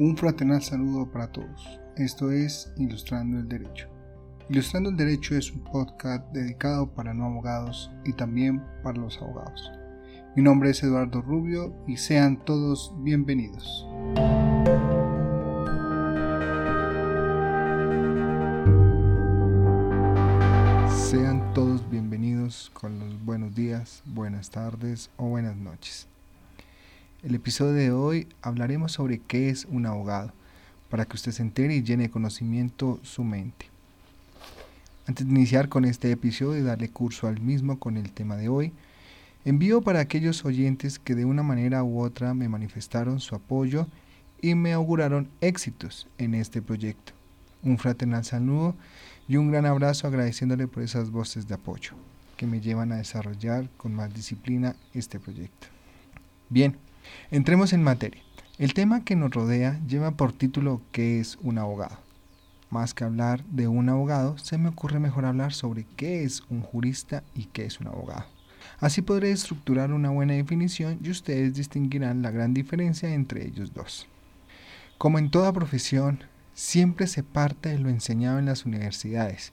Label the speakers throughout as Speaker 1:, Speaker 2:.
Speaker 1: Un fraternal saludo para todos. Esto es Ilustrando el Derecho. Ilustrando el Derecho es un podcast dedicado para no abogados y también para los abogados. Mi nombre es Eduardo Rubio y sean todos bienvenidos. Sean todos bienvenidos con los buenos días, buenas tardes o buenas noches. El episodio de hoy hablaremos sobre qué es un abogado, para que usted se entere y llene de conocimiento su mente. Antes de iniciar con este episodio y darle curso al mismo con el tema de hoy, envío para aquellos oyentes que de una manera u otra me manifestaron su apoyo y me auguraron éxitos en este proyecto. Un fraternal saludo y un gran abrazo agradeciéndole por esas voces de apoyo que me llevan a desarrollar con más disciplina este proyecto. Bien, Entremos en materia. El tema que nos rodea lleva por título ¿Qué es un abogado? Más que hablar de un abogado, se me ocurre mejor hablar sobre qué es un jurista y qué es un abogado. Así podré estructurar una buena definición y ustedes distinguirán la gran diferencia entre ellos dos. Como en toda profesión, siempre se parte de lo enseñado en las universidades,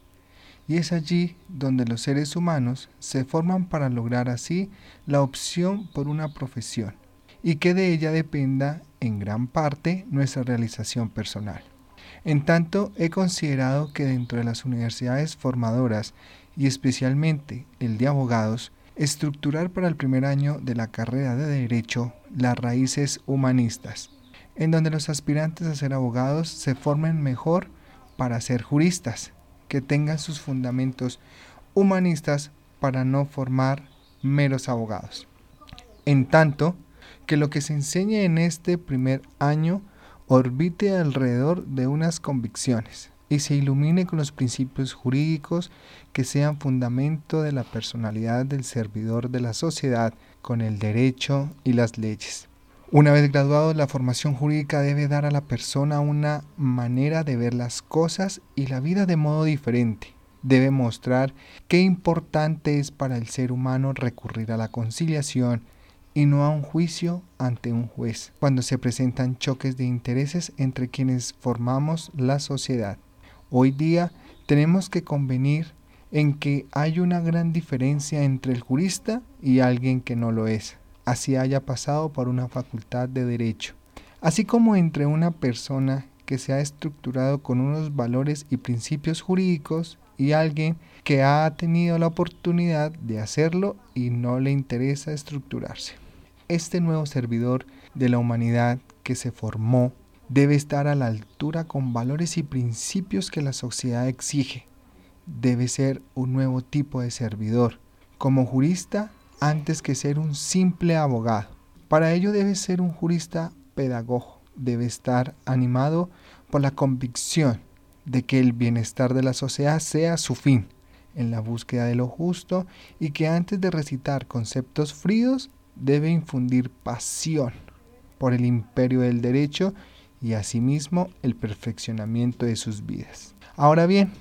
Speaker 1: y es allí donde los seres humanos se forman para lograr así la opción por una profesión y que de ella dependa en gran parte nuestra realización personal. En tanto, he considerado que dentro de las universidades formadoras y especialmente el de abogados, estructurar para el primer año de la carrera de Derecho las raíces humanistas, en donde los aspirantes a ser abogados se formen mejor para ser juristas, que tengan sus fundamentos humanistas para no formar meros abogados. En tanto, que lo que se enseñe en este primer año orbite alrededor de unas convicciones y se ilumine con los principios jurídicos que sean fundamento de la personalidad del servidor de la sociedad con el derecho y las leyes. Una vez graduado, la formación jurídica debe dar a la persona una manera de ver las cosas y la vida de modo diferente. Debe mostrar qué importante es para el ser humano recurrir a la conciliación y no a un juicio ante un juez, cuando se presentan choques de intereses entre quienes formamos la sociedad. Hoy día tenemos que convenir en que hay una gran diferencia entre el jurista y alguien que no lo es, así haya pasado por una facultad de derecho, así como entre una persona que se ha estructurado con unos valores y principios jurídicos y alguien que ha tenido la oportunidad de hacerlo y no le interesa estructurarse. Este nuevo servidor de la humanidad que se formó debe estar a la altura con valores y principios que la sociedad exige. Debe ser un nuevo tipo de servidor, como jurista antes que ser un simple abogado. Para ello debe ser un jurista pedagogo, debe estar animado por la convicción de que el bienestar de la sociedad sea su fin, en la búsqueda de lo justo y que antes de recitar conceptos fríos debe infundir pasión por el imperio del derecho y asimismo el perfeccionamiento de sus vidas. Ahora bien,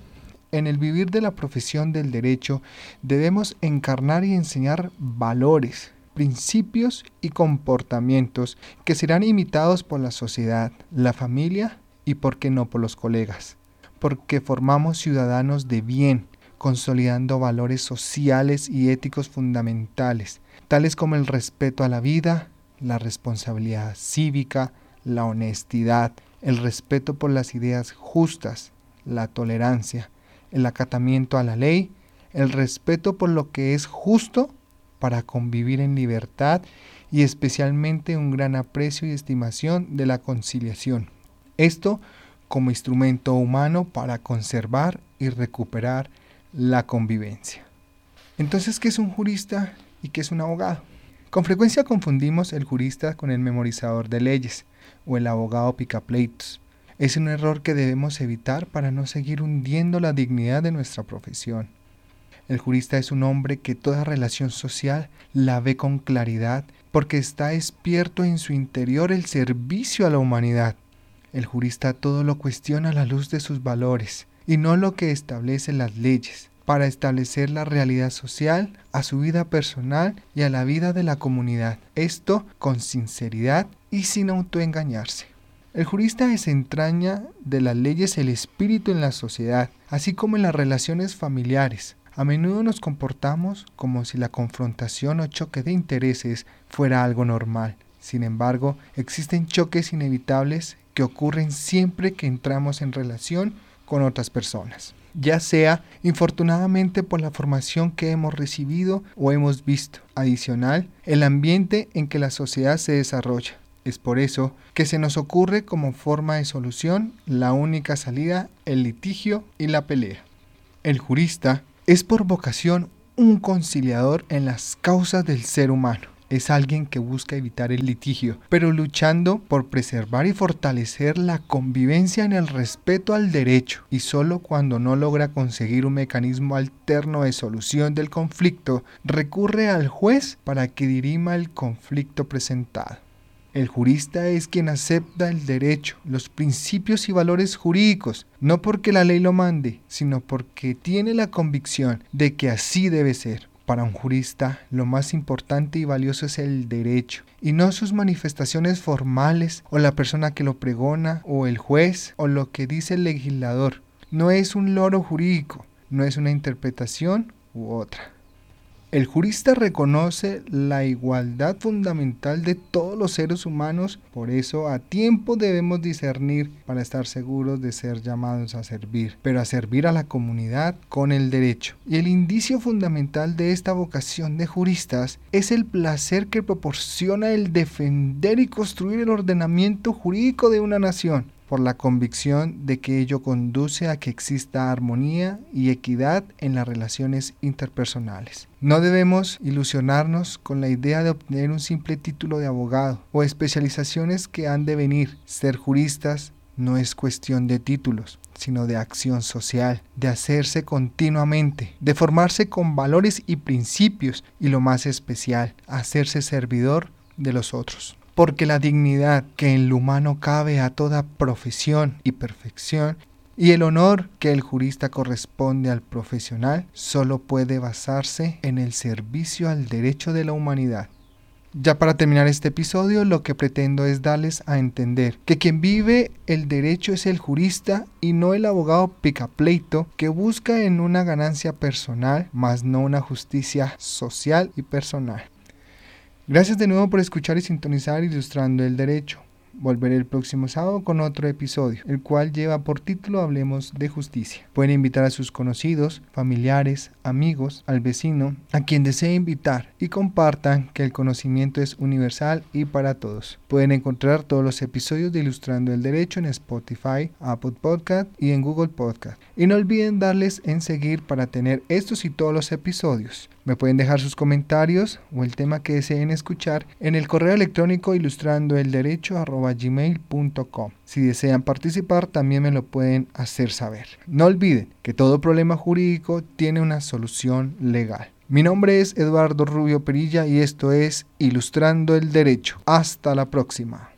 Speaker 1: en el vivir de la profesión del derecho debemos encarnar y enseñar valores, principios y comportamientos que serán imitados por la sociedad, la familia y, por qué no, por los colegas, porque formamos ciudadanos de bien, consolidando valores sociales y éticos fundamentales, tales como el respeto a la vida, la responsabilidad cívica, la honestidad, el respeto por las ideas justas, la tolerancia, el acatamiento a la ley, el respeto por lo que es justo para convivir en libertad y especialmente un gran aprecio y estimación de la conciliación. Esto como instrumento humano para conservar y recuperar la convivencia. Entonces, ¿qué es un jurista? y que es un abogado. Con frecuencia confundimos el jurista con el memorizador de leyes o el abogado picapleitos. Es un error que debemos evitar para no seguir hundiendo la dignidad de nuestra profesión. El jurista es un hombre que toda relación social la ve con claridad porque está despierto en su interior el servicio a la humanidad. El jurista todo lo cuestiona a la luz de sus valores y no lo que establecen las leyes para establecer la realidad social, a su vida personal y a la vida de la comunidad. Esto con sinceridad y sin autoengañarse. El jurista desentraña de las leyes el espíritu en la sociedad, así como en las relaciones familiares. A menudo nos comportamos como si la confrontación o choque de intereses fuera algo normal. Sin embargo, existen choques inevitables que ocurren siempre que entramos en relación con otras personas, ya sea infortunadamente por la formación que hemos recibido o hemos visto. Adicional, el ambiente en que la sociedad se desarrolla. Es por eso que se nos ocurre como forma de solución la única salida, el litigio y la pelea. El jurista es por vocación un conciliador en las causas del ser humano. Es alguien que busca evitar el litigio, pero luchando por preservar y fortalecer la convivencia en el respeto al derecho, y solo cuando no logra conseguir un mecanismo alterno de solución del conflicto, recurre al juez para que dirima el conflicto presentado. El jurista es quien acepta el derecho, los principios y valores jurídicos, no porque la ley lo mande, sino porque tiene la convicción de que así debe ser. Para un jurista, lo más importante y valioso es el derecho, y no sus manifestaciones formales, o la persona que lo pregona, o el juez, o lo que dice el legislador. No es un loro jurídico, no es una interpretación u otra. El jurista reconoce la igualdad fundamental de todos los seres humanos, por eso a tiempo debemos discernir para estar seguros de ser llamados a servir, pero a servir a la comunidad con el derecho. Y el indicio fundamental de esta vocación de juristas es el placer que proporciona el defender y construir el ordenamiento jurídico de una nación por la convicción de que ello conduce a que exista armonía y equidad en las relaciones interpersonales. No debemos ilusionarnos con la idea de obtener un simple título de abogado o especializaciones que han de venir. Ser juristas no es cuestión de títulos, sino de acción social, de hacerse continuamente, de formarse con valores y principios y lo más especial, hacerse servidor de los otros porque la dignidad que en lo humano cabe a toda profesión y perfección y el honor que el jurista corresponde al profesional solo puede basarse en el servicio al derecho de la humanidad. Ya para terminar este episodio, lo que pretendo es darles a entender que quien vive el derecho es el jurista y no el abogado picapleito que busca en una ganancia personal, más no una justicia social y personal. Gracias de nuevo por escuchar y sintonizar Ilustrando el Derecho. Volveré el próximo sábado con otro episodio, el cual lleva por título Hablemos de Justicia. Pueden invitar a sus conocidos, familiares, amigos, al vecino, a quien desee invitar y compartan que el conocimiento es universal y para todos. Pueden encontrar todos los episodios de Ilustrando el Derecho en Spotify, Apple Podcast y en Google Podcast. Y no olviden darles en seguir para tener estos y todos los episodios. Me pueden dejar sus comentarios o el tema que deseen escuchar en el correo electrónico ilustrandoelderecho.gmail.com. Si desean participar, también me lo pueden hacer saber. No olviden que todo problema jurídico tiene una solución legal. Mi nombre es Eduardo Rubio Perilla y esto es Ilustrando el Derecho. Hasta la próxima.